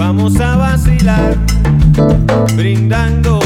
Vamos a vacilar, brindando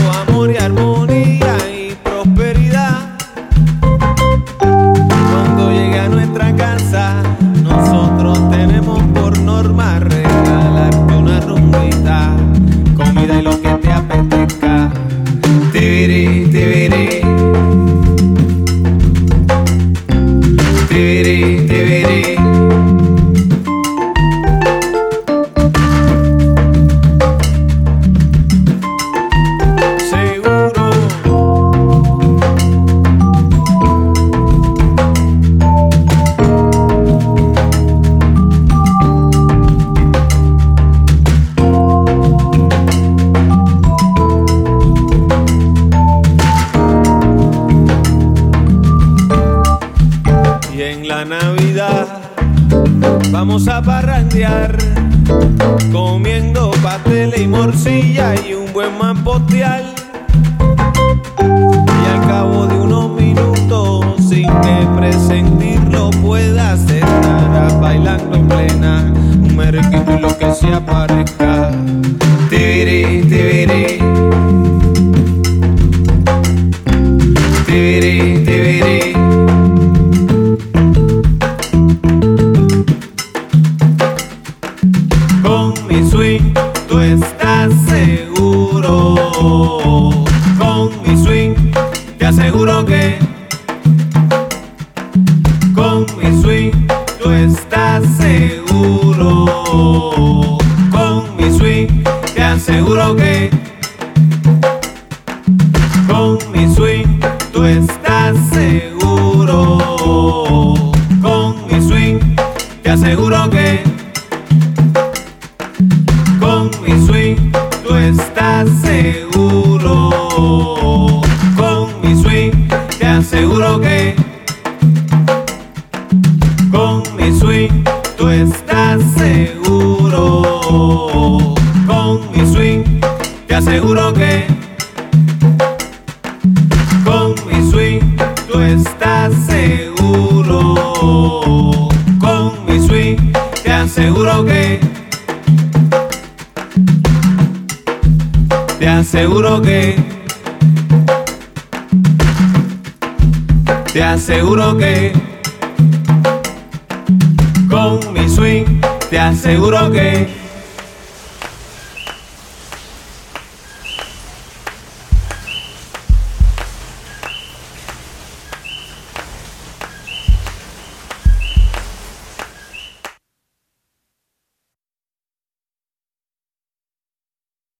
vamos a parrandear, comiendo pasteles y morcilla y un buen mamposteal. Y al cabo de unos minutos, sin que presentirlo puedas, estarás bailando en plena un merenguito y lo que se aparezca. Tibiri, Con mi swing tú estás seguro. Con mi swing te aseguro que. Con mi swing tú estás seguro. Con mi swing te aseguro que. Con mi swing tú estás seguro. Con mi swing te aseguro que. Estás seguro. Con mi swing te aseguro que. Con mi swing tú estás seguro. Con mi swing te aseguro que. Con mi swing tú estás seguro. Con mi swing te aseguro que. Te aseguro que. Te aseguro que. Con mi swing, te aseguro que.